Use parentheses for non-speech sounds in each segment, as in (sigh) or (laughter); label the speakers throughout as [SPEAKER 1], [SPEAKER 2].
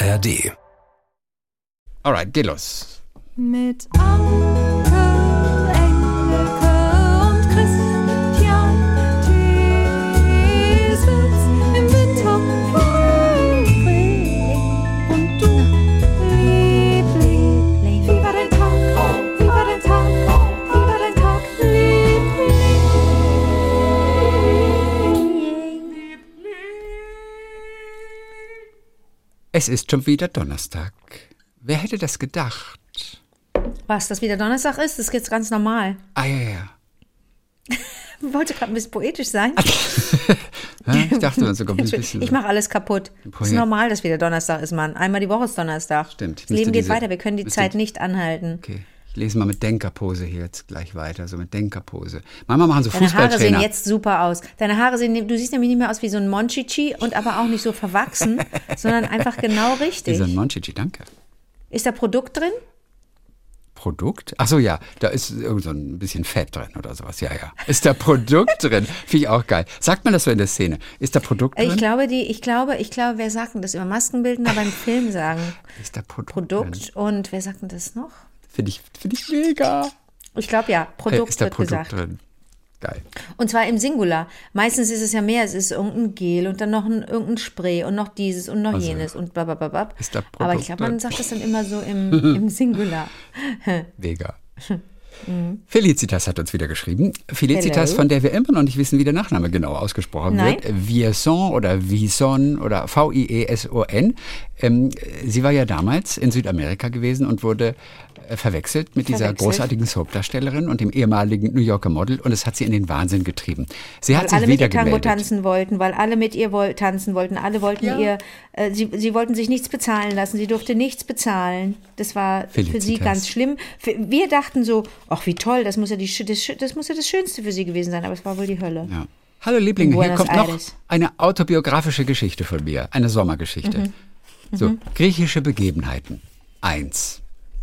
[SPEAKER 1] ARD.
[SPEAKER 2] Alright, geh los.
[SPEAKER 3] Mit Anke,
[SPEAKER 2] Es ist schon wieder Donnerstag. Wer hätte das gedacht?
[SPEAKER 4] Was, dass wieder Donnerstag ist? Das ist jetzt ganz normal.
[SPEAKER 2] Ah, ja, ja.
[SPEAKER 4] Ich (laughs) wollte gerade ein bisschen poetisch sein. (laughs)
[SPEAKER 2] Ich dachte, man sogar ein bisschen. (laughs)
[SPEAKER 4] Ich mache alles kaputt. Es ist normal, dass wieder Donnerstag ist, Mann. Einmal die Woche ist Donnerstag.
[SPEAKER 2] Stimmt.
[SPEAKER 4] Das Leben geht
[SPEAKER 2] diese-
[SPEAKER 4] weiter. Wir können die Zeit nicht anhalten.
[SPEAKER 2] Okay. Ich lese mal mit Denkerpose hier jetzt gleich weiter, so mit Denkerpose. Manchmal machen so
[SPEAKER 4] Deine Haare sehen
[SPEAKER 2] Fußballtrainer.
[SPEAKER 4] jetzt super aus. Deine Haare sehen, du siehst nämlich nicht mehr aus wie so ein Monchichi und aber auch nicht so verwachsen, (laughs) sondern einfach genau richtig.
[SPEAKER 2] Dieser Monchichi, danke.
[SPEAKER 4] Ist da Produkt drin?
[SPEAKER 2] Produkt? Ach so, ja, da ist irgend so ein bisschen Fett drin oder sowas. Ja, ja. Ist da Produkt drin? Finde ich auch geil. Sagt man das so in der Szene? Ist da Produkt drin?
[SPEAKER 4] Ich glaube, die, ich glaube, ich glaube, wer sagt denn das? Über Maskenbildner beim Film sagen.
[SPEAKER 2] ist da Produkt, drin?
[SPEAKER 4] Produkt und wer sagt denn das noch?
[SPEAKER 2] Finde ich, finde ich mega.
[SPEAKER 4] Ich glaube ja, Produkt
[SPEAKER 2] Äh, ist
[SPEAKER 4] wird
[SPEAKER 2] Produkt
[SPEAKER 4] gesagt.
[SPEAKER 2] drin? Geil.
[SPEAKER 4] Und zwar im Singular. Meistens ist es ja mehr, es ist irgendein Gel und dann noch ein, irgendein Spray und noch dieses und noch
[SPEAKER 2] Also,
[SPEAKER 4] jenes und babababab.
[SPEAKER 2] ist da
[SPEAKER 4] Aber ich
[SPEAKER 2] Produkt
[SPEAKER 4] glaube, man sagt das dann immer so im, (laughs) im Singular. (laughs)
[SPEAKER 2] Mega. Felicitas hat uns wieder geschrieben. Felicitas,
[SPEAKER 4] Hello.
[SPEAKER 2] von der wir immer noch nicht wissen, wie der Nachname genau ausgesprochen
[SPEAKER 4] Nein.
[SPEAKER 2] wird. Vieson oder Vison oder V-I-E-S-O-N. Ähm, sie war ja damals in Südamerika gewesen und wurde verwechselt mit dieser
[SPEAKER 4] Verwechselt.
[SPEAKER 2] großartigen Soap-Darstellerin und dem ehemaligen New Yorker Model und es hat sie in den Wahnsinn getrieben. Sie hat
[SPEAKER 4] Weil
[SPEAKER 2] sich
[SPEAKER 4] alle mit
[SPEAKER 2] wieder
[SPEAKER 4] ihr Tango
[SPEAKER 2] gemeldet.
[SPEAKER 4] tanzen wollten, weil alle mit ihr woll tanzen wollten. Alle wollten
[SPEAKER 2] Ja.
[SPEAKER 4] ihr, äh, sie, sie wollten sich nichts bezahlen lassen. Sie durfte nichts bezahlen. Das war für sie
[SPEAKER 2] Felicitas.
[SPEAKER 4] ganz schlimm. Für, wir dachten so, ach wie toll, das muss, ja die, das, das muss ja das Schönste für sie gewesen sein. Aber es war wohl die Hölle.
[SPEAKER 2] Ja. Hallo Lieblinge, hier kommt noch eine autobiografische Geschichte von mir, eine Sommergeschichte.
[SPEAKER 4] Mhm.
[SPEAKER 2] So, griechische Begebenheiten. Eins.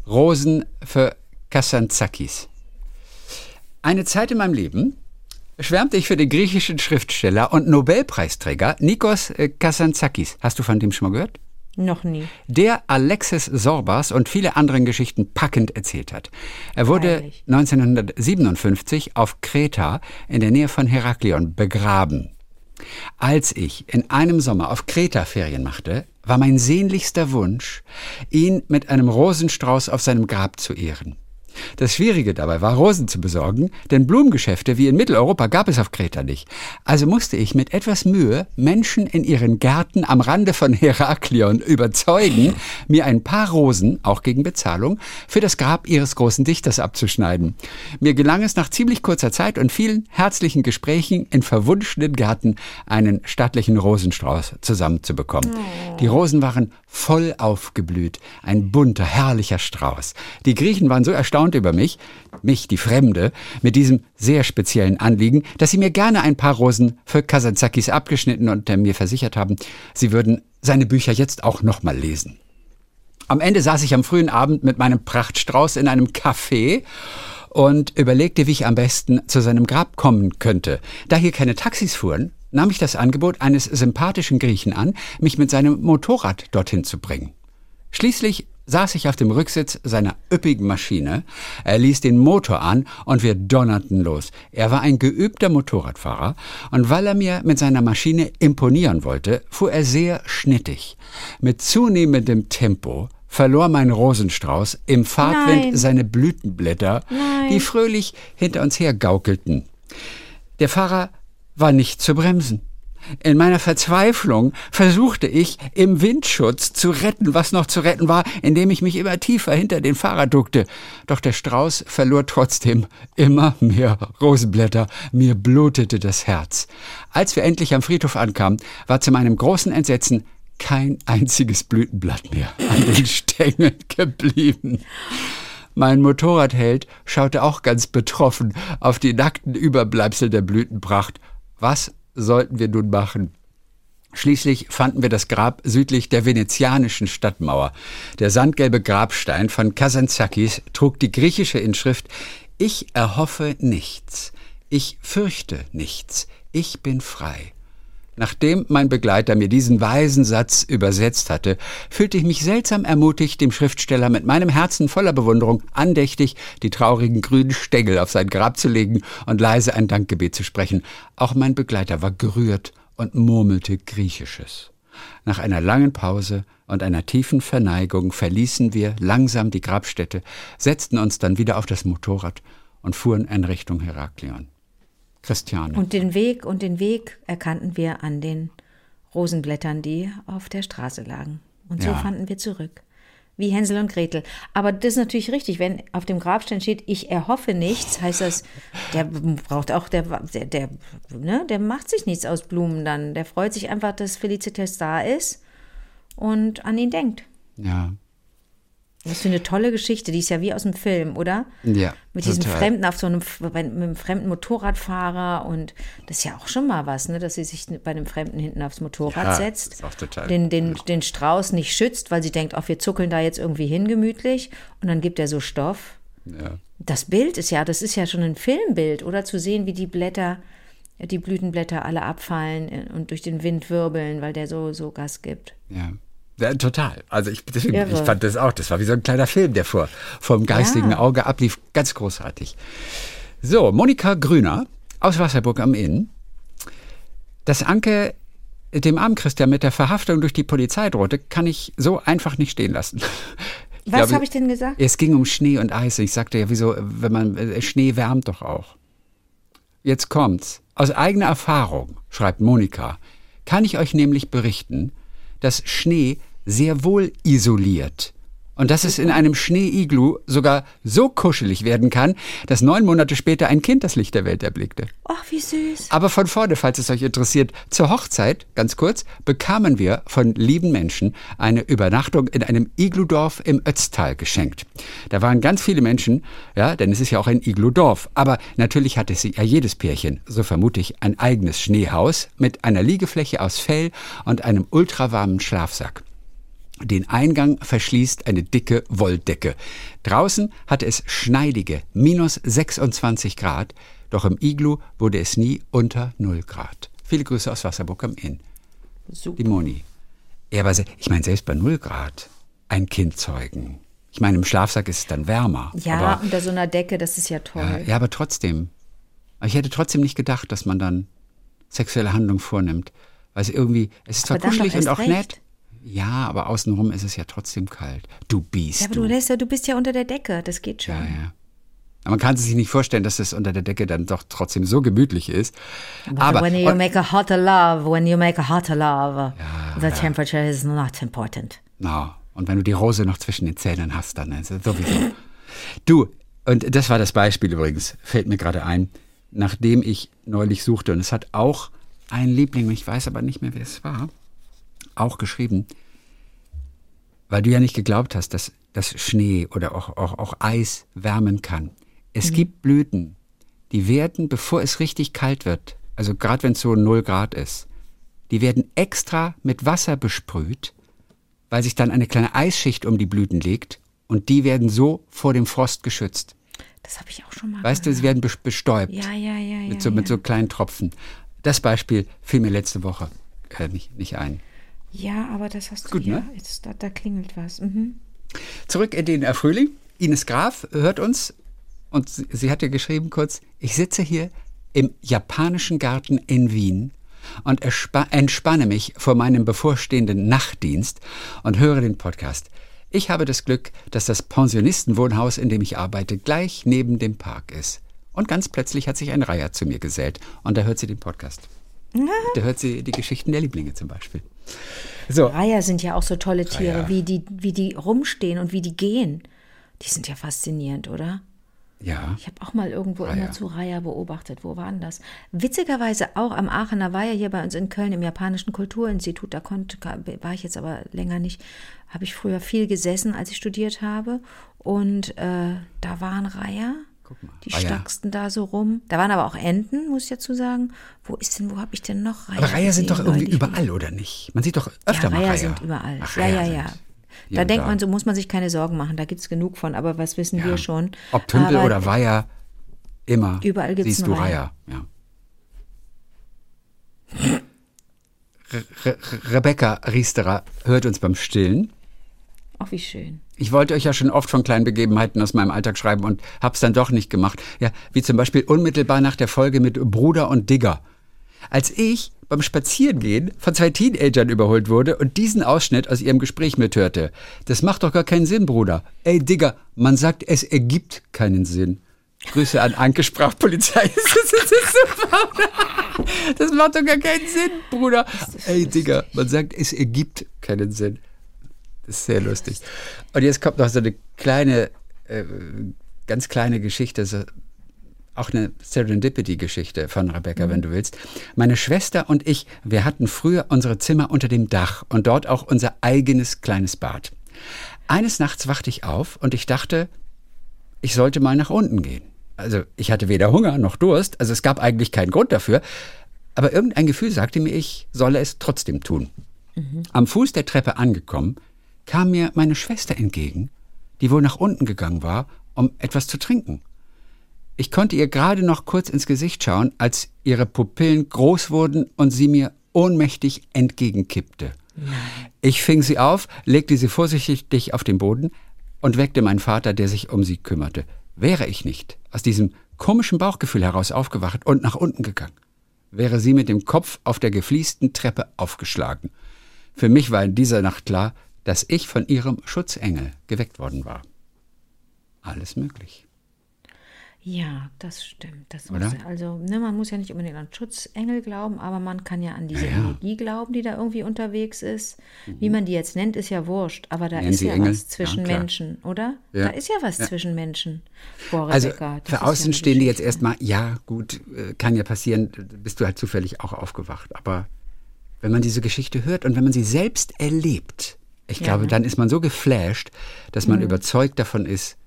[SPEAKER 2] Rosen für Kassantzakis. Eine Zeit in meinem Leben schwärmte ich für den griechischen Schriftsteller und Nobelpreisträger Nikos äh, Kassantzakis. Hast du von dem schon mal gehört?
[SPEAKER 4] Noch nie.
[SPEAKER 2] der Alexis Sorbas und viele anderen Geschichten packend erzählt hat. Er wurde
[SPEAKER 4] Freilich.
[SPEAKER 2] 1957 auf Kreta in der Nähe von Heraklion begraben. Als ich in einem Sommer auf Kreta Ferien machte, war mein sehnlichster Wunsch, ihn mit einem Rosenstrauß auf seinem Grab zu ehren. Das Schwierige dabei war, Rosen zu besorgen, denn Blumengeschäfte wie in Mitteleuropa gab es auf Kreta nicht. Also musste ich mit etwas Mühe Menschen in ihren Gärten am Rande von Heraklion überzeugen, mir ein paar Rosen, auch gegen Bezahlung, für das Grab ihres großen Dichters abzuschneiden. Mir gelang es nach ziemlich kurzer Zeit und vielen herzlichen Gesprächen in verwunschenen Gärten einen stattlichen Rosenstrauß zusammenzubekommen. Die Rosen waren voll aufgeblüht, ein bunter, herrlicher Strauß. Die Griechen waren so erstaunt über mich, mich, die Fremde, mit diesem sehr speziellen Anliegen, dass sie mir gerne ein paar Rosen für Kazantzakis abgeschnitten und mir versichert haben, sie würden seine Bücher jetzt auch nochmal lesen. Am Ende saß ich am frühen Abend mit meinem Prachtstrauß in einem Café und überlegte, wie ich am besten zu seinem Grab kommen könnte. Da hier keine Taxis fuhren, nahm ich das Angebot eines sympathischen Griechen an, mich mit seinem Motorrad dorthin zu bringen. Schließlich saß ich auf dem Rücksitz seiner üppigen Maschine, er ließ den Motor an und wir donnerten los. Er war ein geübter Motorradfahrer und weil er mir mit seiner Maschine imponieren wollte, fuhr er sehr schnittig. Mit zunehmendem Tempo verlor mein Rosenstrauß im Fahrtwind
[SPEAKER 4] Nein.
[SPEAKER 2] seine Blütenblätter, die fröhlich hinter uns her gaukelten. Der Fahrer war nicht zu bremsen. In meiner Verzweiflung versuchte ich, im Windschutz zu retten, was noch zu retten war, indem ich mich immer tiefer hinter den Fahrer duckte. Doch der Strauß verlor trotzdem immer mehr Rosenblätter. Mir blutete das Herz. Als wir endlich am Friedhof ankamen, war zu meinem großen Entsetzen kein einziges Blütenblatt mehr an den (laughs) Stängeln geblieben. Mein Motorradheld schaute auch ganz betroffen auf die nackten Überbleibsel der Blütenpracht. Was sollten wir nun machen? Schließlich fanden wir das Grab südlich der venezianischen Stadtmauer. Der sandgelbe Grabstein von Kazantzakis trug die griechische Inschrift Ich erhoffe nichts, ich fürchte nichts, ich bin frei. Nachdem mein Begleiter mir diesen weisen Satz übersetzt hatte, fühlte ich mich seltsam ermutigt, dem Schriftsteller mit meinem Herzen voller Bewunderung andächtig die traurigen grünen Stängel auf sein Grab zu legen und leise ein Dankgebet zu sprechen. Auch mein Begleiter war gerührt und murmelte Griechisches. Nach einer langen Pause und einer tiefen Verneigung verließen wir langsam die Grabstätte, setzten uns dann wieder auf das Motorrad und fuhren in Richtung Heraklion. Christiane.
[SPEAKER 4] Und den Weg und den Weg erkannten wir an den Rosenblättern, die auf der Straße lagen. Und so
[SPEAKER 2] Ja.
[SPEAKER 4] fanden wir zurück. Wie Hänsel und Gretel. Aber das ist natürlich richtig, wenn auf dem Grabstein steht, ich erhoffe nichts, heißt das, der braucht auch, der, der, der, ne, der macht sich nichts aus Blumen dann. Der freut sich einfach, dass Felicitas da ist und an ihn denkt.
[SPEAKER 2] ja.
[SPEAKER 4] Was für eine tolle Geschichte, die ist ja wie aus dem Film, oder?
[SPEAKER 2] Ja,
[SPEAKER 4] Mit diesem
[SPEAKER 2] total.
[SPEAKER 4] Fremden auf so einem, bei- mit einem fremden Motorradfahrer und das ist ja auch schon mal was, ne, dass sie sich bei einem Fremden hinten aufs Motorrad
[SPEAKER 2] Ja,
[SPEAKER 4] setzt,
[SPEAKER 2] ist auch total
[SPEAKER 4] den, den, den Strauß nicht schützt, weil sie denkt, ach, wir zuckeln da jetzt irgendwie hin gemütlich und dann gibt er so Stoff.
[SPEAKER 2] Ja.
[SPEAKER 4] Das Bild ist ja, das ist ja schon ein Filmbild, oder zu sehen, wie die Blätter, die Blütenblätter alle abfallen äh, und durch den Wind wirbeln, weil der so, so Gas gibt.
[SPEAKER 2] Ja. Ja, total. Also ich, deswegen,
[SPEAKER 4] Irre.
[SPEAKER 2] ich fand das auch, das war wie so ein kleiner Film, der vor vom geistigen
[SPEAKER 4] Ja.
[SPEAKER 2] Auge ablief. Ganz großartig. So, Monika Grüner aus Wasserburg am Inn. Dass Anke dem armen Christian mit der Verhaftung durch die Polizei drohte, kann ich so einfach nicht stehen lassen.
[SPEAKER 4] Was habe ich denn gesagt?
[SPEAKER 2] Es ging um Schnee und Eis. Ich sagte ja, wieso, wenn man, äh, Schnee wärmt doch auch. Jetzt kommt's. Aus eigener Erfahrung, schreibt Monika, kann ich euch nämlich berichten, dass Schnee sehr wohl isoliert. Und dass es in einem Schneeiglu sogar so kuschelig werden kann, dass neun Monate später ein Kind das Licht der Welt erblickte.
[SPEAKER 4] Ach, wie süß.
[SPEAKER 2] Aber von vorne, falls es euch interessiert, zur Hochzeit, ganz kurz, bekamen wir von lieben Menschen eine Übernachtung in einem Igludorf im Ötztal geschenkt. Da waren ganz viele Menschen, ja, denn es ist ja auch ein Igludorf. Aber natürlich hatte sie ja jedes Pärchen, so vermute ich, ein eigenes Schneehaus mit einer Liegefläche aus Fell und einem ultrawarmen Schlafsack. Den Eingang verschließt eine dicke Wolldecke. Draußen hatte es schneidige minus 26 Grad, doch im Iglu wurde es nie unter 0 Grad. Viele Grüße aus Wasserburg am Inn.
[SPEAKER 4] Super.
[SPEAKER 2] Die Moni. Ja, aber ich meine, selbst bei 0 Grad ein Kind zeugen. Ich meine, im Schlafsack ist es dann wärmer.
[SPEAKER 4] Ja,
[SPEAKER 2] aber,
[SPEAKER 4] unter so einer Decke, das ist ja toll.
[SPEAKER 2] ja, ja, aber trotzdem. Ich hätte trotzdem nicht gedacht, dass man dann sexuelle Handlung vornimmt. Weil es irgendwie, es ist zwar
[SPEAKER 4] Aber dann
[SPEAKER 2] kuschelig und auch
[SPEAKER 4] recht.
[SPEAKER 2] nett. Ja, aber außenrum ist es ja trotzdem kalt. Du Biest.
[SPEAKER 4] Ja, aber
[SPEAKER 2] du.
[SPEAKER 4] lässt ja, du bist ja unter der Decke, das geht schon.
[SPEAKER 2] Ja, ja. Aber man kann sich nicht vorstellen, dass es unter der Decke dann doch trotzdem so gemütlich ist. Aber
[SPEAKER 4] when you make a hotter love, when you make a hotter love, the temperature is not important.
[SPEAKER 2] na, und wenn du die Rose noch zwischen den Zähnen hast, dann ist es sowieso. du, und das war das Beispiel übrigens, fällt mir gerade ein, nachdem ich neulich suchte, und es hat auch ein Liebling, ich weiß aber nicht mehr, wer es war, auch geschrieben, weil du ja nicht geglaubt hast, dass, dass Schnee oder auch, auch, auch Eis wärmen kann. Es gibt Blüten, die werden, bevor es richtig kalt wird, also gerade wenn es so 0 Grad ist, die werden extra mit Wasser besprüht, weil sich dann eine kleine Eisschicht um die Blüten legt und die werden so vor dem Frost geschützt.
[SPEAKER 4] Das habe ich auch schon mal
[SPEAKER 2] Weißt du, sie werden bes- bestäubt
[SPEAKER 4] Ja, ja, ja,
[SPEAKER 2] mit, so, mit
[SPEAKER 4] ja.
[SPEAKER 2] so kleinen Tropfen. Das Beispiel fiel mir letzte Woche äh, nicht, nicht ein.
[SPEAKER 4] Ja, aber das hast du
[SPEAKER 2] Gut,
[SPEAKER 4] ja.
[SPEAKER 2] ne?
[SPEAKER 4] Jetzt, da, da klingelt was. Mhm.
[SPEAKER 2] Zurück in den äh, Frühling. Ines Graf hört uns und sie, sie hat ja geschrieben kurz, ich sitze hier im japanischen Garten in Wien und entspanne mich vor meinem bevorstehenden Nachtdienst und höre den Podcast. Ich habe das Glück, dass das Pensionistenwohnhaus, in dem ich arbeite, gleich neben dem Park ist. Und ganz plötzlich hat sich ein Reiher zu mir gesellt und da hört sie den Podcast. Da hört sie die Geschichten der Lieblinge zum Beispiel. So,
[SPEAKER 4] Reiher sind ja auch so tolle Tiere,
[SPEAKER 2] Reiher.
[SPEAKER 4] wie die, wie die rumstehen und wie die gehen. Die sind ja faszinierend, oder?
[SPEAKER 2] ja.
[SPEAKER 4] Ich habe auch mal irgendwo
[SPEAKER 2] Reiher.
[SPEAKER 4] immer zu Reiher beobachtet. Wo waren das? Witzigerweise auch am Aachener Weiher hier bei uns in Köln im Japanischen Kulturinstitut. Da konnte, war ich jetzt aber länger nicht. Habe ich früher viel gesessen, als ich studiert habe. Und äh, da waren Reiher.
[SPEAKER 2] Guck mal,
[SPEAKER 4] Die
[SPEAKER 2] Reiher.
[SPEAKER 4] stacksten da so rum. Da waren aber auch Enten, muss ich dazu sagen. Wo ist denn, wo habe ich denn noch Reiher?
[SPEAKER 2] Aber Reiher sind doch irgendwie überall, oder nicht? Man sieht doch öfter
[SPEAKER 4] Ja,
[SPEAKER 2] mal
[SPEAKER 4] Reiher
[SPEAKER 2] Reiher.
[SPEAKER 4] sind überall.
[SPEAKER 2] Ach,
[SPEAKER 4] ja,
[SPEAKER 2] Reiher
[SPEAKER 4] ja, ja. Da denkt man, so muss man sich keine Sorgen machen. Da gibt es genug von. Aber was wissen wir schon?
[SPEAKER 2] Ob Tümpel
[SPEAKER 4] aber
[SPEAKER 2] oder Weiher, immer
[SPEAKER 4] Überall gibt's
[SPEAKER 2] siehst du
[SPEAKER 4] Reiher.
[SPEAKER 2] Reiher. Ja. Re Re Rebecca Riesterer hört uns beim Stillen.
[SPEAKER 4] Ach, wie schön.
[SPEAKER 2] Ich wollte euch ja schon oft von kleinen Begebenheiten aus meinem Alltag schreiben und hab's dann doch nicht gemacht. Ja, wie zum Beispiel unmittelbar nach der Folge mit Bruder und Digger. Als ich beim Spazierengehen von zwei Teenagern überholt wurde und diesen Ausschnitt aus ihrem Gespräch mithörte. Das macht doch gar keinen Sinn, Bruder. Ey, Digger, man sagt, es ergibt keinen Sinn. Grüße an Anke Sprachpolizei. (laughs) Das ist super. Das macht doch gar keinen Sinn, Bruder. Ey, Digger, man sagt, es ergibt keinen Sinn. Das ist sehr lustig. Und jetzt kommt noch so eine kleine, äh, ganz kleine Geschichte, so auch eine Serendipity-Geschichte von Rebecca, wenn du willst. Meine Schwester und ich, wir hatten früher unsere Zimmer unter dem Dach und dort auch unser eigenes kleines Bad. Eines Nachts wachte ich auf und ich dachte, ich sollte mal nach unten gehen. Also ich hatte weder Hunger noch Durst, also es gab eigentlich keinen Grund dafür, aber irgendein Gefühl sagte mir, ich solle es trotzdem tun. Am Fuß der Treppe angekommen, kam mir meine Schwester entgegen, die wohl nach unten gegangen war, um etwas zu trinken. Ich konnte ihr gerade noch kurz ins Gesicht schauen, als ihre Pupillen groß wurden und sie mir ohnmächtig entgegenkippte. Ich fing sie auf, legte sie vorsichtig auf den Boden und weckte meinen Vater, der sich um sie kümmerte. Wäre ich nicht aus diesem komischen Bauchgefühl heraus aufgewacht und nach unten gegangen, wäre sie mit dem Kopf auf der gefliesten Treppe aufgeschlagen. Für mich war in dieser Nacht klar, dass ich von ihrem Schutzengel geweckt worden war. Alles möglich.
[SPEAKER 4] Ja, das stimmt. Das muss, also, ne, man muss ja nicht unbedingt an Schutzengel glauben, aber man kann ja an diese
[SPEAKER 2] Ja, ja.
[SPEAKER 4] Energie glauben, die da irgendwie unterwegs ist. Wie man die jetzt nennt, ist ja wurscht. Aber da
[SPEAKER 2] Nennen
[SPEAKER 4] ist
[SPEAKER 2] sie
[SPEAKER 4] ja
[SPEAKER 2] Engel?
[SPEAKER 4] was zwischen
[SPEAKER 2] Ja.
[SPEAKER 4] Menschen, oder? Da ist ja was zwischen Menschen. Boah,
[SPEAKER 2] Also für Außenstehende jetzt erstmal, ja gut, äh, kann ja passieren, bist du halt zufällig auch aufgewacht. Aber wenn man diese Geschichte hört und wenn man sie selbst erlebt, ich
[SPEAKER 4] Ja,
[SPEAKER 2] glaube, dann ist man so geflasht, dass man überzeugt davon ist,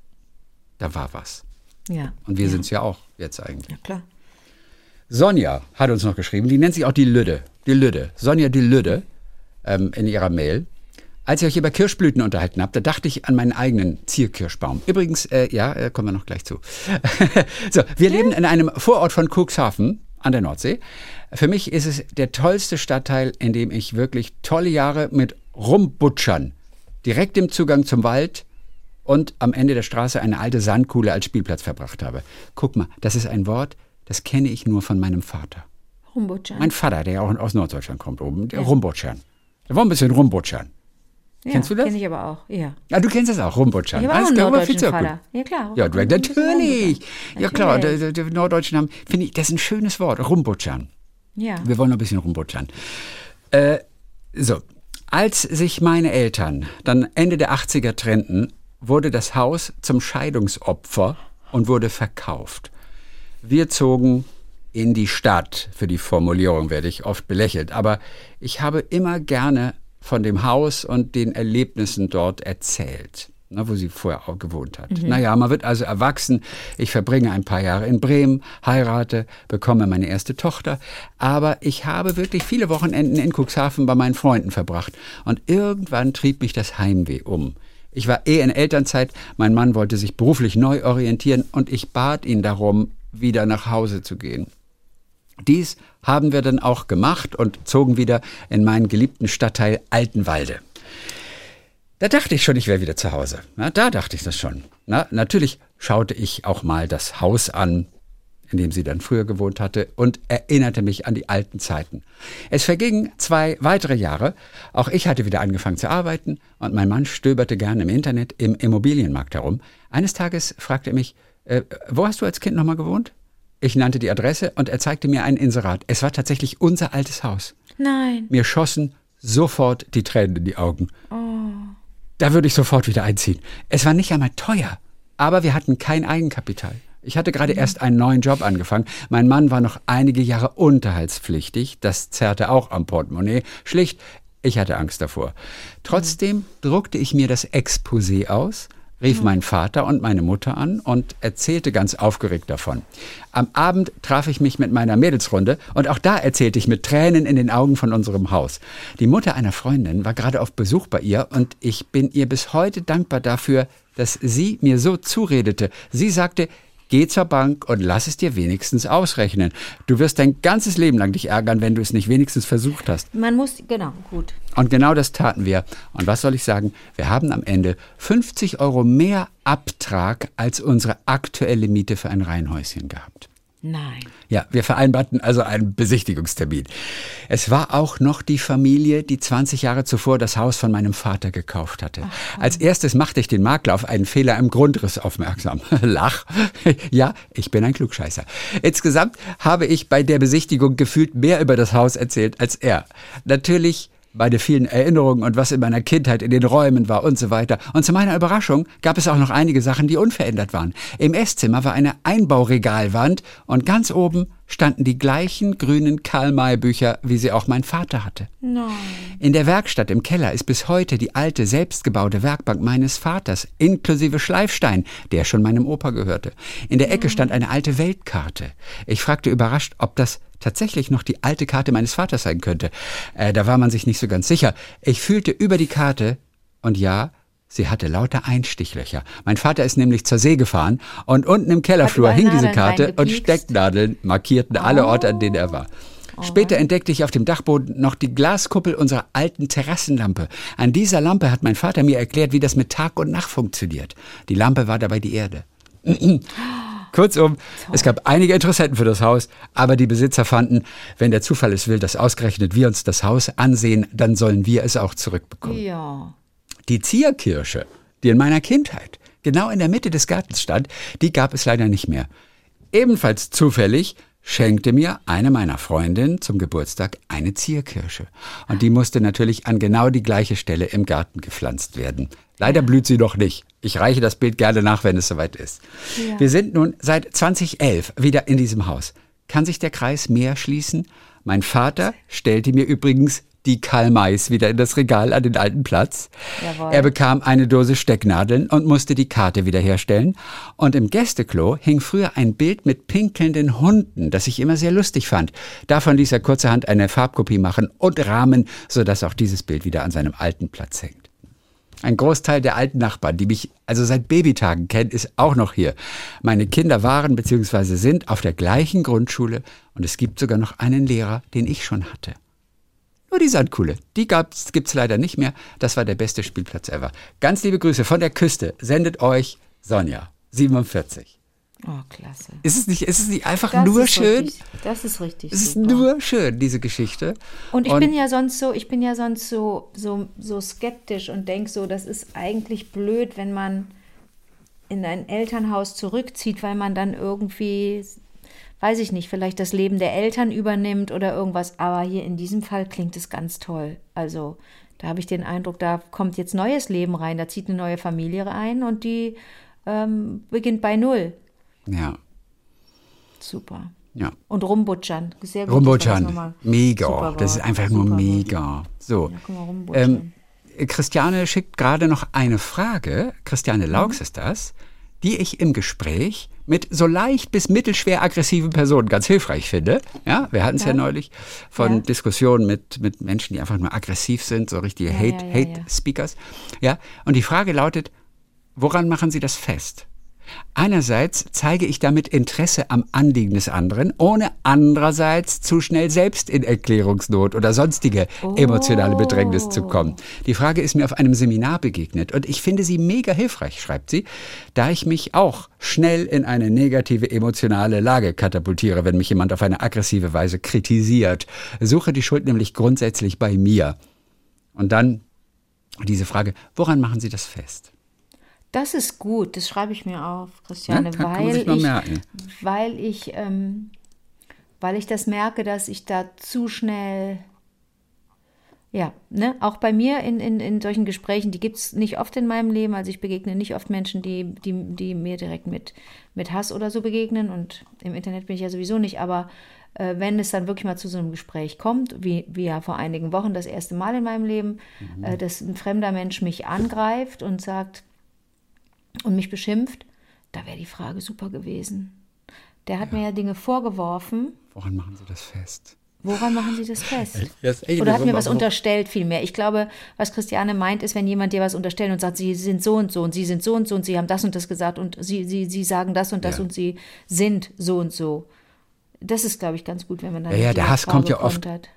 [SPEAKER 2] da war was.
[SPEAKER 4] Ja.
[SPEAKER 2] Und wir
[SPEAKER 4] ja.
[SPEAKER 2] sind es ja auch jetzt eigentlich.
[SPEAKER 4] Ja, klar.
[SPEAKER 2] Sonja hat uns noch geschrieben, die nennt sich auch die Lüde. Die Lüde. Sonja die Lüde ähm, in ihrer Mail. Als ihr euch über Kirschblüten unterhalten habt, da dachte ich an meinen eigenen Zierkirschbaum. Übrigens, äh, ja, äh, kommen wir noch gleich zu. (laughs) so, wir leben in einem Vorort von Cuxhaven an der Nordsee. Für mich ist es der tollste Stadtteil, in dem ich wirklich tolle Jahre mit Rumbutschern, direkt im Zugang zum Wald und am Ende der Straße eine alte Sandkuhle als Spielplatz verbracht habe. Guck mal, das ist ein Wort, das kenne ich nur von meinem Vater.
[SPEAKER 4] Rumbutschern.
[SPEAKER 2] Mein Vater, der ja auch aus Norddeutschland kommt oben, der Rumbutschern. Der war ein bisschen Rumbutschern.
[SPEAKER 4] ja,
[SPEAKER 2] kennst du das?
[SPEAKER 4] Kenne ich aber auch, ja.
[SPEAKER 2] Ja, du kennst das auch, Rumbutschern.
[SPEAKER 4] Ich
[SPEAKER 2] Alles klar, Offizier, gut.
[SPEAKER 4] Vater. Ja, klar.
[SPEAKER 2] Ja, du, natürlich.
[SPEAKER 4] Rumbutschern.
[SPEAKER 2] Ja klar,
[SPEAKER 4] Natürlich.
[SPEAKER 2] die, die Norddeutschen haben, finde ich, das ist ein schönes Wort, Rumbutschern.
[SPEAKER 4] Ja.
[SPEAKER 2] Wir wollen noch ein bisschen rumbutschern. Äh, so, als sich meine Eltern dann Ende der 80er trennten, wurde das Haus zum Scheidungsopfer und wurde verkauft. Wir zogen in die Stadt. Für die Formulierung werde ich oft belächelt. Aber ich habe immer gerne von dem Haus und den Erlebnissen dort erzählt, wo sie vorher auch gewohnt hat. Naja, man wird also erwachsen. Ich verbringe ein paar Jahre in Bremen, heirate, bekomme meine erste Tochter. Aber ich habe wirklich viele Wochenenden in Cuxhaven bei meinen Freunden verbracht. Und irgendwann trieb mich das Heimweh um. Ich war eh in Elternzeit, mein Mann wollte sich beruflich neu orientieren und ich bat ihn darum, wieder nach Hause zu gehen. Dies haben wir dann auch gemacht und zogen wieder in meinen geliebten Stadtteil Altenwalde. Da dachte ich schon, ich wäre wieder zu Hause. Na, da dachte ich das schon. Na, natürlich schaute ich auch mal das Haus an, in dem sie dann früher gewohnt hatte, und erinnerte mich an die alten Zeiten. Es vergingen zwei weitere Jahre. Auch ich hatte wieder angefangen zu arbeiten und mein Mann stöberte gerne im Internet im Immobilienmarkt herum. Eines Tages fragte er mich, äh, wo hast du als Kind nochmal gewohnt? Ich nannte die Adresse und er zeigte mir ein Inserat. Es war tatsächlich unser altes Haus.
[SPEAKER 4] Nein.
[SPEAKER 2] Mir schossen sofort die Tränen in die Augen. Da würde ich sofort wieder einziehen. Es war nicht einmal teuer, aber wir hatten kein Eigenkapital. Ich hatte gerade erst einen neuen Job angefangen. Mein Mann war noch einige Jahre unterhaltspflichtig. Das zerrte auch am Portemonnaie. Schlicht, ich hatte Angst davor. Trotzdem druckte ich mir das Exposé aus, rief meinen Vater und meine Mutter an und erzählte ganz aufgeregt davon. Am Abend traf ich mich mit meiner Mädelsrunde und auch da erzählte ich mit Tränen in den Augen von unserem Haus. Die Mutter einer Freundin war gerade auf Besuch bei ihr und ich bin ihr bis heute dankbar dafür, dass sie mir so zuredete. Sie sagte, Geh zur Bank und lass es dir wenigstens ausrechnen. Du wirst dein ganzes Leben lang dich ärgern, wenn du es nicht wenigstens versucht hast.
[SPEAKER 4] Man muss, genau, gut.
[SPEAKER 2] Und genau das taten wir. Und was soll ich sagen? Wir haben am Ende 50 Euro mehr Abtrag als unsere aktuelle Miete für ein Reihenhäuschen gehabt.
[SPEAKER 4] Nein.
[SPEAKER 2] Ja, wir vereinbarten also einen Besichtigungstermin. Es war auch noch die Familie, die 20 Jahre zuvor das Haus von meinem Vater gekauft hatte. Als erstes machte ich den Makler auf einen Fehler im Grundriss aufmerksam. (laughs) Lach. Ja, ich bin ein Klugscheißer. Insgesamt habe ich bei der Besichtigung gefühlt mehr über das Haus erzählt als er. Natürlich meine vielen Erinnerungen und was in meiner Kindheit in den Räumen war und so weiter. Und zu meiner Überraschung gab es auch noch einige Sachen, die unverändert waren. Im Esszimmer war eine Einbauregalwand und ganz oben standen die gleichen grünen Karl-May-Bücher, wie sie auch mein Vater hatte.
[SPEAKER 4] Nein.
[SPEAKER 2] In der Werkstatt im Keller ist bis heute die alte, selbstgebaute Werkbank meines Vaters, inklusive Schleifstein, der schon meinem Opa gehörte. In der Ecke stand eine alte Weltkarte. Ich fragte überrascht, ob das tatsächlich noch die alte Karte meines Vaters sein könnte. Äh, da war man sich nicht so ganz sicher. Ich fühlte über die Karte und ja, sie hatte lauter Einstichlöcher. Mein Vater ist nämlich zur See gefahren und unten im Kellerflur hing diese Karte und? Stecknadeln markierten alle Orte, an denen er war. Später entdeckte ich auf dem Dachboden noch die Glaskuppel unserer alten Terrassenlampe. An dieser Lampe hat mein Vater mir erklärt, wie das mit Tag und Nacht funktioniert. Die Lampe war dabei die Erde. (gasps) Kurzum, es gab einige Interessenten für das Haus, aber die Besitzer fanden, wenn der Zufall es will, dass ausgerechnet wir uns das Haus ansehen, dann sollen wir es auch zurückbekommen.
[SPEAKER 4] Ja.
[SPEAKER 2] Die Zierkirsche, die in meiner Kindheit genau in der Mitte des Gartens stand, die gab es leider nicht mehr. Ebenfalls zufällig schenkte mir eine meiner Freundinnen zum Geburtstag eine Zierkirsche. Und die musste natürlich an genau die gleiche Stelle im Garten gepflanzt werden. Leider blüht sie noch nicht. Ich reiche das Bild gerne nach, wenn es soweit ist. Wir sind nun seit 2011 wieder in diesem Haus. Kann sich der Kreis mehr schließen? Mein Vater stellte mir übrigens die Karl Mays wieder in das Regal an den alten Platz.
[SPEAKER 4] Jawohl.
[SPEAKER 2] Er bekam eine Dose Stecknadeln und musste die Karte wiederherstellen. Und im Gästeklo hing früher ein Bild mit pinkelnden Hunden, das ich immer sehr lustig fand. Davon ließ er kurzerhand eine Farbkopie machen und rahmen, sodass auch dieses Bild wieder an seinem alten Platz hängt. Ein Großteil der alten Nachbarn, die mich also seit Babytagen kennen, ist auch noch hier. Meine Kinder waren bzw. sind auf der gleichen Grundschule und es gibt sogar noch einen Lehrer, den ich schon hatte. Nur die Sandkuhle, die gab's, gibt's leider nicht mehr. Das war der beste Spielplatz ever. Ganz liebe Grüße von der Küste. Sendet euch Sonja, 47.
[SPEAKER 4] Oh, klasse.
[SPEAKER 2] Ist es nicht, ist es nicht einfach
[SPEAKER 4] Das
[SPEAKER 2] nur schön?
[SPEAKER 4] Richtig, das ist richtig.
[SPEAKER 2] Es ist
[SPEAKER 4] super.
[SPEAKER 2] nur schön, diese Geschichte.
[SPEAKER 4] Und ich bin ja sonst so, ich bin ja sonst so, so, so skeptisch und denke so, das ist eigentlich blöd, wenn man in ein Elternhaus zurückzieht, weil man dann irgendwie, weiß ich nicht, vielleicht das Leben der Eltern übernimmt oder irgendwas. Aber hier in diesem Fall klingt es ganz toll. Also da habe ich den Eindruck, da kommt jetzt neues Leben rein, da zieht eine neue Familie ein und die ähm, beginnt bei Null.
[SPEAKER 2] Ja,
[SPEAKER 4] Super.
[SPEAKER 2] ja.
[SPEAKER 4] Und rumbutschern. Sehr gut. nochmal-
[SPEAKER 2] mega. Das ist einfach nur
[SPEAKER 4] super
[SPEAKER 2] mega. So.
[SPEAKER 4] Ja, guck mal.
[SPEAKER 2] Ähm, Christiane schickt gerade noch eine Frage, Christiane
[SPEAKER 4] Mhm.
[SPEAKER 2] Laux ist das, die ich im Gespräch mit so leicht bis mittelschwer aggressiven Personen ganz hilfreich finde. Ja, wir hatten es ja.
[SPEAKER 4] Ja.
[SPEAKER 2] neulich von
[SPEAKER 4] Ja.
[SPEAKER 2] Diskussionen mit, mit Menschen, die einfach nur aggressiv sind, so richtige
[SPEAKER 4] Ja,
[SPEAKER 2] Hate,
[SPEAKER 4] ja, ja,
[SPEAKER 2] Hate.
[SPEAKER 4] Ja,
[SPEAKER 2] und die Frage lautet, woran machen Sie das fest? Einerseits zeige ich damit Interesse am Anliegen des anderen, ohne andererseits zu schnell selbst in Erklärungsnot oder sonstige emotionale Bedrängnis zu kommen. Die Frage ist mir auf einem Seminar begegnet und ich finde sie mega hilfreich, schreibt sie, da ich mich auch schnell in eine negative emotionale Lage katapultiere, wenn mich jemand auf eine aggressive Weise kritisiert. Suche die Schuld nämlich grundsätzlich bei mir. Und dann diese Frage, woran machen Sie das fest?
[SPEAKER 4] Das ist gut, das schreibe ich mir auf, Christiane,
[SPEAKER 2] Ja, man
[SPEAKER 4] weil, ich, weil ich, ähm, weil ich das merke, dass ich da zu schnell, ja, ne, auch bei mir in, in, in solchen Gesprächen, die gibt es nicht oft in meinem Leben, also ich begegne nicht oft Menschen, die, die, die mir direkt mit, mit Hass oder so begegnen und im Internet bin ich ja sowieso nicht, aber äh, wenn es dann wirklich mal zu so einem Gespräch kommt, wie, wie ja vor einigen Wochen das erste Mal in meinem Leben, äh, dass ein fremder Mensch mich angreift und sagt, und mich beschimpft, da wäre die Frage super gewesen. Der hat mir ja Dinge vorgeworfen.
[SPEAKER 2] Woran machen Sie das fest?
[SPEAKER 4] Woran machen Sie das fest?
[SPEAKER 2] Das
[SPEAKER 4] Oder hat mir was unterstellt vielmehr? Ich glaube, was Christiane meint, ist, wenn jemand dir was unterstellt und sagt, Sie sind so und so und Sie sind so und so und Sie haben das und das gesagt und Sie, Sie, Sie sagen das und das
[SPEAKER 2] Ja.
[SPEAKER 4] und Sie sind so und so. Das ist, glaube ich, ganz gut, wenn man dann
[SPEAKER 2] Ja, ja, der Hass kommt
[SPEAKER 4] Frage
[SPEAKER 2] ja oft-
[SPEAKER 4] kontert.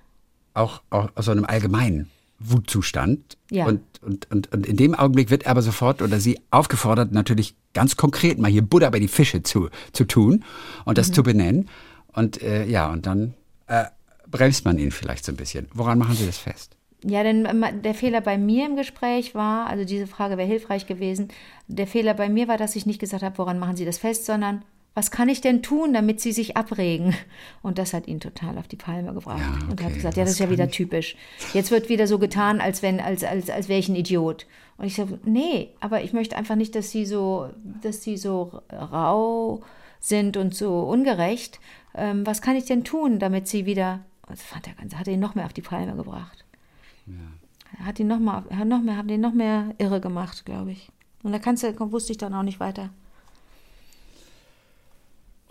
[SPEAKER 2] auch, auch aus so einem allgemeinen Wutzustand.
[SPEAKER 4] Ja.
[SPEAKER 2] Und, und, und, und in dem Augenblick wird er aber sofort oder sie aufgefordert, natürlich ganz konkret mal hier Butter bei die Fische zu, zu tun und
[SPEAKER 4] Mhm.
[SPEAKER 2] das zu benennen. Und äh, ja, und dann äh, bremst man ihn vielleicht so ein bisschen. Woran machen Sie das fest?
[SPEAKER 4] Ja, denn ähm, der Fehler bei mir im Gespräch war, also diese Frage wäre hilfreich gewesen, der Fehler bei mir war, dass ich nicht gesagt habe, woran machen Sie das fest, sondern was kann ich denn tun, damit Sie sich abregen? Und das hat ihn total auf die Palme gebracht.
[SPEAKER 2] Ja,
[SPEAKER 4] Und er hat
[SPEAKER 2] okay,
[SPEAKER 4] gesagt, ja, das ist ja wieder
[SPEAKER 2] ich.
[SPEAKER 4] typisch. Jetzt wird wieder so getan, als wenn, als, als, als wäre ich ein Idiot. Und ich sage, nee, aber ich möchte einfach nicht, dass Sie so, dass Sie so rau sind und so ungerecht. Ähm, was kann ich denn tun, damit Sie wieder, das fand er ganz, hat ihn noch mehr auf die Palme gebracht. Er hat ihn noch mal, hat noch mehr, haben den noch mehr irre gemacht, glaube ich. Und da kannst du, wusste ich dann auch nicht weiter.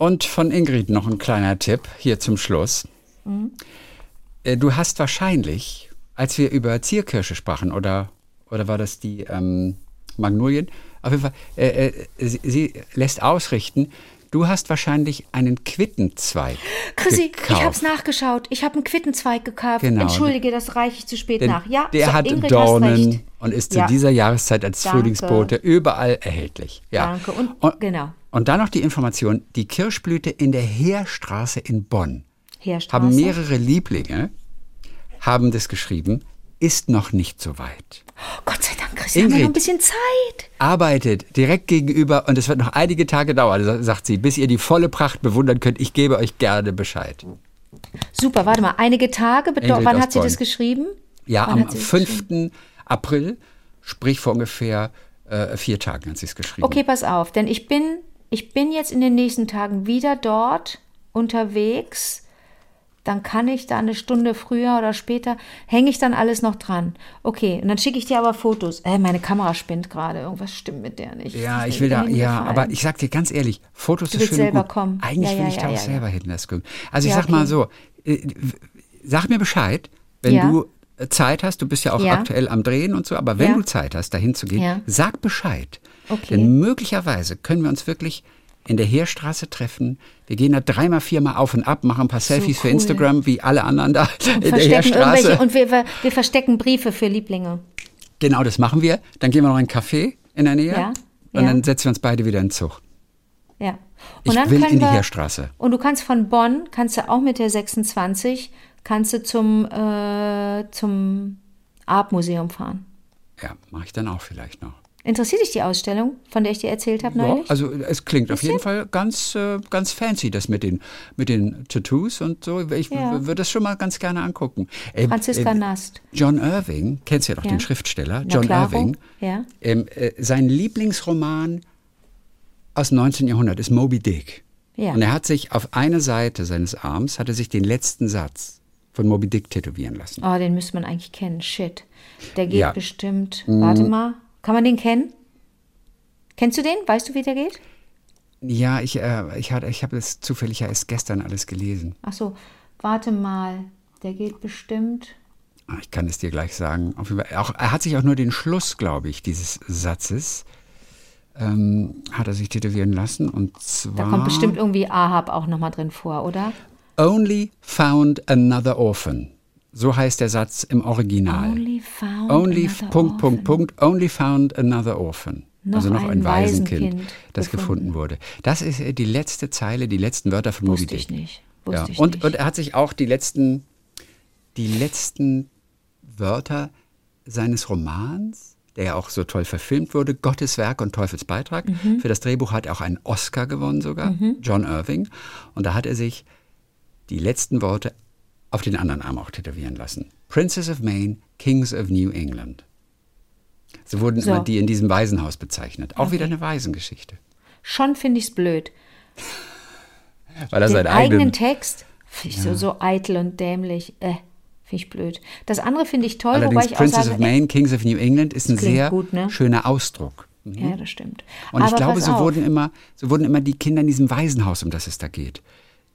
[SPEAKER 2] Und von Ingrid noch ein kleiner Tipp hier zum Schluss.
[SPEAKER 4] Mhm.
[SPEAKER 2] Äh, Du hast wahrscheinlich, als wir über Zierkirsche sprachen, oder, oder war das die ähm, Magnolien? Auf jeden Fall, äh, äh, sie, sie lässt ausrichten, du hast wahrscheinlich einen Quittenzweig
[SPEAKER 4] Chrissy,
[SPEAKER 2] gekauft.
[SPEAKER 4] ich habe es nachgeschaut. Ich habe einen Quittenzweig gekauft.
[SPEAKER 2] Genau.
[SPEAKER 4] Entschuldige, das reiche ich zu spät
[SPEAKER 2] Denn
[SPEAKER 4] nach. Ja,
[SPEAKER 2] der
[SPEAKER 4] so,
[SPEAKER 2] hat
[SPEAKER 4] Ingrid,
[SPEAKER 2] Dornen und ist
[SPEAKER 4] Ja.
[SPEAKER 2] zu dieser Jahreszeit als
[SPEAKER 4] Danke.
[SPEAKER 2] Frühlingsbote überall erhältlich. Ja.
[SPEAKER 4] Danke. Und- genau.
[SPEAKER 2] Und dann noch die Information, die Kirschblüte in der Heerstraße in Bonn
[SPEAKER 4] Heerstraße.
[SPEAKER 2] haben mehrere Lieblinge, haben das geschrieben, ist noch nicht so weit.
[SPEAKER 4] Gott sei Dank, Chrissy, haben wir noch ein
[SPEAKER 2] Ingrid.
[SPEAKER 4] bisschen Zeit.
[SPEAKER 2] Arbeitet direkt gegenüber und es wird noch einige Tage dauern, sa- sagt sie, bis ihr die volle Pracht bewundern könnt. Ich gebe euch gerne Bescheid.
[SPEAKER 4] Super, warte mal. Einige Tage.
[SPEAKER 2] Ingrid
[SPEAKER 4] Wann hat sie das
[SPEAKER 2] Bonn.
[SPEAKER 4] geschrieben?
[SPEAKER 2] Ja,
[SPEAKER 4] Wann
[SPEAKER 2] am
[SPEAKER 4] hat sie das geschrieben?
[SPEAKER 2] 5. April, sprich vor ungefähr äh, vier Tagen hat sie es geschrieben.
[SPEAKER 4] Okay, pass auf, denn ich bin, ich bin jetzt in den nächsten Tagen wieder dort unterwegs. Dann kann ich da eine Stunde früher oder später, hänge ich dann alles noch dran. Okay, und dann schicke ich dir aber Fotos. Äh, meine Kamera spinnt gerade, irgendwas stimmt mit der nicht.
[SPEAKER 2] Ja, ich will da, ja, aber ich sag dir ganz ehrlich, Fotos
[SPEAKER 4] Du
[SPEAKER 2] ist schön
[SPEAKER 4] selber
[SPEAKER 2] gut.
[SPEAKER 4] kommen.
[SPEAKER 2] Eigentlich
[SPEAKER 4] Ja,
[SPEAKER 2] will
[SPEAKER 4] ja,
[SPEAKER 2] ich da
[SPEAKER 4] ja,
[SPEAKER 2] auch
[SPEAKER 4] ja,
[SPEAKER 2] selber hin, das gucken. Also ich sag mal
[SPEAKER 4] okay.
[SPEAKER 2] so, äh, sag mir Bescheid, wenn du äh, Zeit hast, du bist ja auch aktuell am Drehen und so, aber wenn du Zeit hast, dahin zu gehen,
[SPEAKER 4] Ja.
[SPEAKER 2] sag Bescheid.
[SPEAKER 4] Okay.
[SPEAKER 2] Denn möglicherweise können wir uns wirklich in der Heerstraße treffen. Wir gehen da dreimal, viermal auf und ab, machen ein paar Selfies für
[SPEAKER 4] cool.
[SPEAKER 2] Instagram, wie alle anderen da in der Heerstraße.
[SPEAKER 4] und wir, wir, verstecken Briefe für Lieblinge.
[SPEAKER 2] Genau, das machen wir. Dann gehen wir noch in einen Café in der Nähe
[SPEAKER 4] Ja,
[SPEAKER 2] und
[SPEAKER 4] ja.
[SPEAKER 2] dann setzen wir uns beide wieder in den Zug.
[SPEAKER 4] Ja. Und
[SPEAKER 2] Ich
[SPEAKER 4] dann
[SPEAKER 2] will in die
[SPEAKER 4] wir,
[SPEAKER 2] Heerstraße.
[SPEAKER 4] Und du kannst von Bonn, kannst du auch mit der 26, kannst du zum, äh, zum Art-Museum fahren.
[SPEAKER 2] Ja, mache ich dann auch vielleicht noch.
[SPEAKER 4] Interessiert dich die Ausstellung, von der ich dir erzählt habe
[SPEAKER 2] Ja,
[SPEAKER 4] neulich?
[SPEAKER 2] also es klingt auf jeden Fall ganz, äh, ganz fancy, das mit den, mit den Tattoos und so. Ich
[SPEAKER 4] Ja.
[SPEAKER 2] würde das schon mal ganz gerne angucken. Äh,
[SPEAKER 4] Franziska
[SPEAKER 2] äh,
[SPEAKER 4] Nast.
[SPEAKER 2] John Irving, kennst du ja doch
[SPEAKER 4] Ja.
[SPEAKER 2] den Schriftsteller,
[SPEAKER 4] Na
[SPEAKER 2] John
[SPEAKER 4] klaro.
[SPEAKER 2] Irving.
[SPEAKER 4] Ja.
[SPEAKER 2] Ähm, äh, sein Lieblingsroman aus dem 19. Jahrhundert ist Moby Dick.
[SPEAKER 4] Ja.
[SPEAKER 2] Und er hat sich auf eine Seite seines Arms, hat er sich den letzten Satz von Moby Dick tätowieren lassen.
[SPEAKER 4] Oh, den müsste man eigentlich kennen. Shit. Der geht
[SPEAKER 2] Ja.
[SPEAKER 4] Bestimmt. Warte mal. Kann man den kennen? Kennst du den? Weißt du, wie der geht?
[SPEAKER 2] Ja, ich, äh, ich, hatte- ich habe das zufällig ja erst gestern alles gelesen.
[SPEAKER 4] Ach so, warte mal. Der geht bestimmt.
[SPEAKER 2] Ah, Ich kann es dir gleich sagen. Auch, er hat sich auch nur den Schluss, glaube ich, dieses Satzes, ähm, hat er sich tätowieren lassen. Und zwar
[SPEAKER 4] Da kommt bestimmt irgendwie Ahab auch nochmal drin vor, oder?
[SPEAKER 2] Only found another orphan. So heißt der Satz im Original.
[SPEAKER 4] Only found
[SPEAKER 2] Only
[SPEAKER 4] another
[SPEAKER 2] Punkt, Punkt,
[SPEAKER 4] orphan.
[SPEAKER 2] Punkt, only found another orphan.
[SPEAKER 4] Noch
[SPEAKER 2] also noch
[SPEAKER 4] ein
[SPEAKER 2] ein Waisenkind,
[SPEAKER 4] Waisenkind
[SPEAKER 2] das
[SPEAKER 4] gefunden.
[SPEAKER 2] gefunden wurde. Das ist äh, die letzte Zeile, die letzten Wörter von Moby Dick.
[SPEAKER 4] ich nicht. Wusste
[SPEAKER 2] Ja.
[SPEAKER 4] ich
[SPEAKER 2] Und,
[SPEAKER 4] nicht.
[SPEAKER 2] und er hat sich auch die letzten, die letzten Wörter seines Romans, der ja auch so toll verfilmt wurde, Gottes Werk und Teufels Beitrag.
[SPEAKER 4] Mhm.
[SPEAKER 2] Für das Drehbuch hat er auch einen Oscar gewonnen sogar, John Irving. Und da hat er sich die letzten Worte auf den anderen Arm auch tätowieren lassen. Princess of Maine, Kings of New England. So wurden
[SPEAKER 4] So.
[SPEAKER 2] immer die in diesem Waisenhaus bezeichnet. Auch wieder eine Waisengeschichte.
[SPEAKER 4] Schon finde ich es blöd. (laughs)
[SPEAKER 2] Weil er
[SPEAKER 4] Den
[SPEAKER 2] seinen
[SPEAKER 4] eigenen
[SPEAKER 2] eigenen
[SPEAKER 4] Text finde ich so, so eitel und dämlich. Äh, finde ich blöd. Das andere finde ich toll,
[SPEAKER 2] Allerdings
[SPEAKER 4] wobei ich auch
[SPEAKER 2] Princess
[SPEAKER 4] sage,
[SPEAKER 2] of Maine, Kings of New England ist ein sehr
[SPEAKER 4] gut, ne?
[SPEAKER 2] schöner Ausdruck.
[SPEAKER 4] äh, ja, das stimmt.
[SPEAKER 2] Und ich
[SPEAKER 4] Aber
[SPEAKER 2] glaube,
[SPEAKER 4] pass
[SPEAKER 2] so
[SPEAKER 4] auf.
[SPEAKER 2] wurden, immer, so wurden immer die Kinder in diesem Waisenhaus, um das es da geht,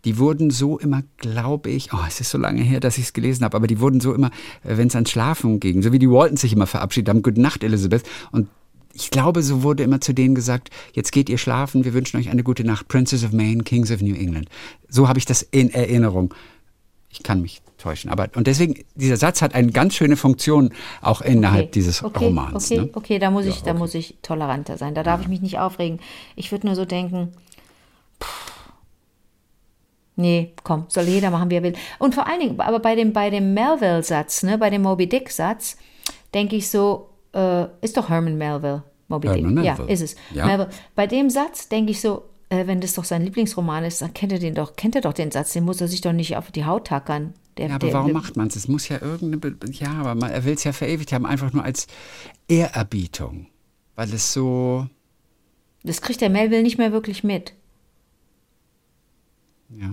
[SPEAKER 2] die wurden so immer, glaube ich, oh, es ist so lange her, dass ich es gelesen habe, aber die wurden so immer, äh, wenn es ans Schlafen ging, so wie die Waltons sich immer verabschiedet haben, Gute Nacht, Elizabeth. Und ich glaube, so wurde immer zu denen gesagt, jetzt geht ihr schlafen, wir wünschen euch eine gute Nacht, Princess of Maine, Kings of New England. So habe ich das in Erinnerung. Ich kann mich täuschen. Aber, und deswegen, dieser Satz hat eine ganz schöne Funktion auch innerhalb
[SPEAKER 4] Okay,
[SPEAKER 2] dieses
[SPEAKER 4] okay,
[SPEAKER 2] Romans.
[SPEAKER 4] Okay,
[SPEAKER 2] ne?
[SPEAKER 4] okay, da muss ich,
[SPEAKER 2] Ja,
[SPEAKER 4] da
[SPEAKER 2] okay.
[SPEAKER 4] muss ich toleranter sein. Da darf ich mich nicht aufregen. Ich würde nur so denken, nee, komm, soll jeder machen, wie er will. Und vor allen Dingen, aber bei dem, bei dem Melville-Satz, ne, bei dem Moby Dick-Satz, denke ich so, äh, ist doch Herman Melville, Moby
[SPEAKER 2] Herman
[SPEAKER 4] Dick. Ja,
[SPEAKER 2] Melville.
[SPEAKER 4] ist es.
[SPEAKER 2] Ja.
[SPEAKER 4] Melville. Bei dem Satz denke ich so, äh, wenn das doch sein Lieblingsroman ist, dann kennt er den doch, kennt er doch den Satz, den muss er sich doch nicht auf die Haut tackern. Der,
[SPEAKER 2] Ja, aber
[SPEAKER 4] der,
[SPEAKER 2] warum
[SPEAKER 4] der,
[SPEAKER 2] macht man es? Es muss ja irgendeine, ja, aber man, er will es ja verewigt haben, einfach nur als Ehrerbietung. Weil es so,
[SPEAKER 4] Das kriegt der Melville nicht mehr wirklich mit.
[SPEAKER 2] ja.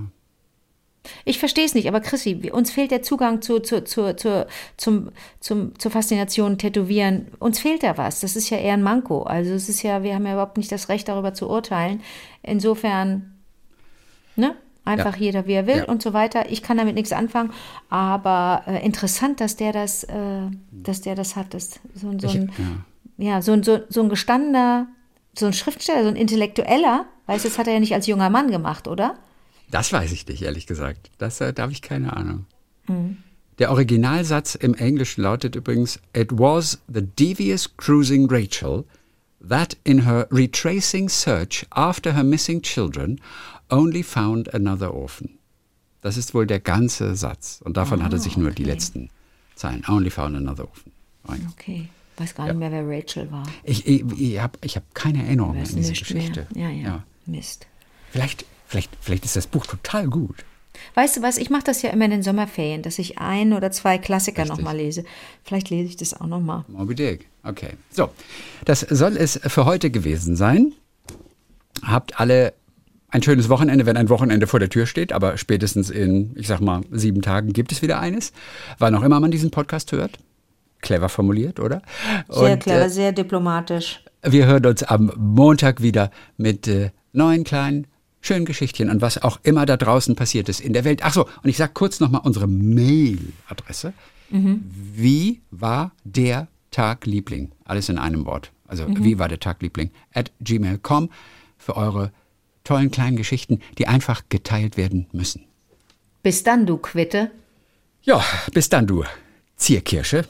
[SPEAKER 4] Ich verstehe es nicht, aber Chrissy, uns fehlt der Zugang zu, zu, zu, zu, zum, zum, zur Faszination Tätowieren. Uns fehlt da was. Das ist ja eher ein Manko. Also es ist ja, wir haben ja überhaupt nicht das Recht, darüber zu urteilen. Insofern, ne? Einfach
[SPEAKER 2] Ja.
[SPEAKER 4] jeder, wie er will
[SPEAKER 2] Ja.
[SPEAKER 4] und so weiter. Ich kann damit nichts anfangen, aber äh, interessant, dass der das, äh, dass der das hat. Das, so, so
[SPEAKER 2] Ich,
[SPEAKER 4] ein,
[SPEAKER 2] ja.
[SPEAKER 4] ja, so, ein- so, so ein gestandener, so ein Schriftsteller, so ein Intellektueller, weißt du, das hat er ja nicht als junger Mann gemacht, oder?
[SPEAKER 2] Das weiß ich nicht, ehrlich gesagt. Das, äh, da habe ich keine Ahnung.
[SPEAKER 4] Mhm.
[SPEAKER 2] Der Originalsatz im Englischen lautet übrigens: It was the devious cruising Rachel that in her retracing search after her missing children only found another orphan. Das ist wohl der ganze Satz. Und davon hat er sich nur die
[SPEAKER 4] okay.
[SPEAKER 2] letzten Zeilen. Only found another orphan. Oh ja.
[SPEAKER 4] Okay, weiß gar nicht mehr, wer Rachel war.
[SPEAKER 2] Ich, ich, ich habe ich hab keine Erinnerung an diese Geschichte.
[SPEAKER 4] Mehr. Ja, ja, Mist.
[SPEAKER 2] Vielleicht, vielleicht, vielleicht ist das Buch total gut.
[SPEAKER 4] Weißt du was, ich mache das ja immer in den Sommerferien, dass ich ein oder zwei Klassiker nochmal lese. Vielleicht lese ich das auch nochmal.
[SPEAKER 2] Moby Dick. Okay. So, das soll es für heute gewesen sein. Habt alle ein schönes Wochenende, wenn ein Wochenende vor der Tür steht, aber spätestens in, ich sag mal, sieben Tagen gibt es wieder eines. Wann auch immer man diesen Podcast hört. Clever formuliert, oder?
[SPEAKER 4] Sehr
[SPEAKER 2] Und,
[SPEAKER 4] clever,
[SPEAKER 2] äh,
[SPEAKER 4] sehr diplomatisch.
[SPEAKER 2] wir hören uns am Montag wieder mit äh, neuen kleinen schönen Geschichtchen und was auch immer da draußen passiert ist in der Welt. Ach so, und ich sag kurz nochmal unsere Mailadresse. Wie war der Tag Liebling? Alles in einem Wort. Also wie war der Tag Liebling? At gmail.com für eure tollen kleinen Geschichten, die einfach geteilt werden müssen.
[SPEAKER 4] Bis dann, du Quitte.
[SPEAKER 2] Ja, bis dann, du Zierkirsche.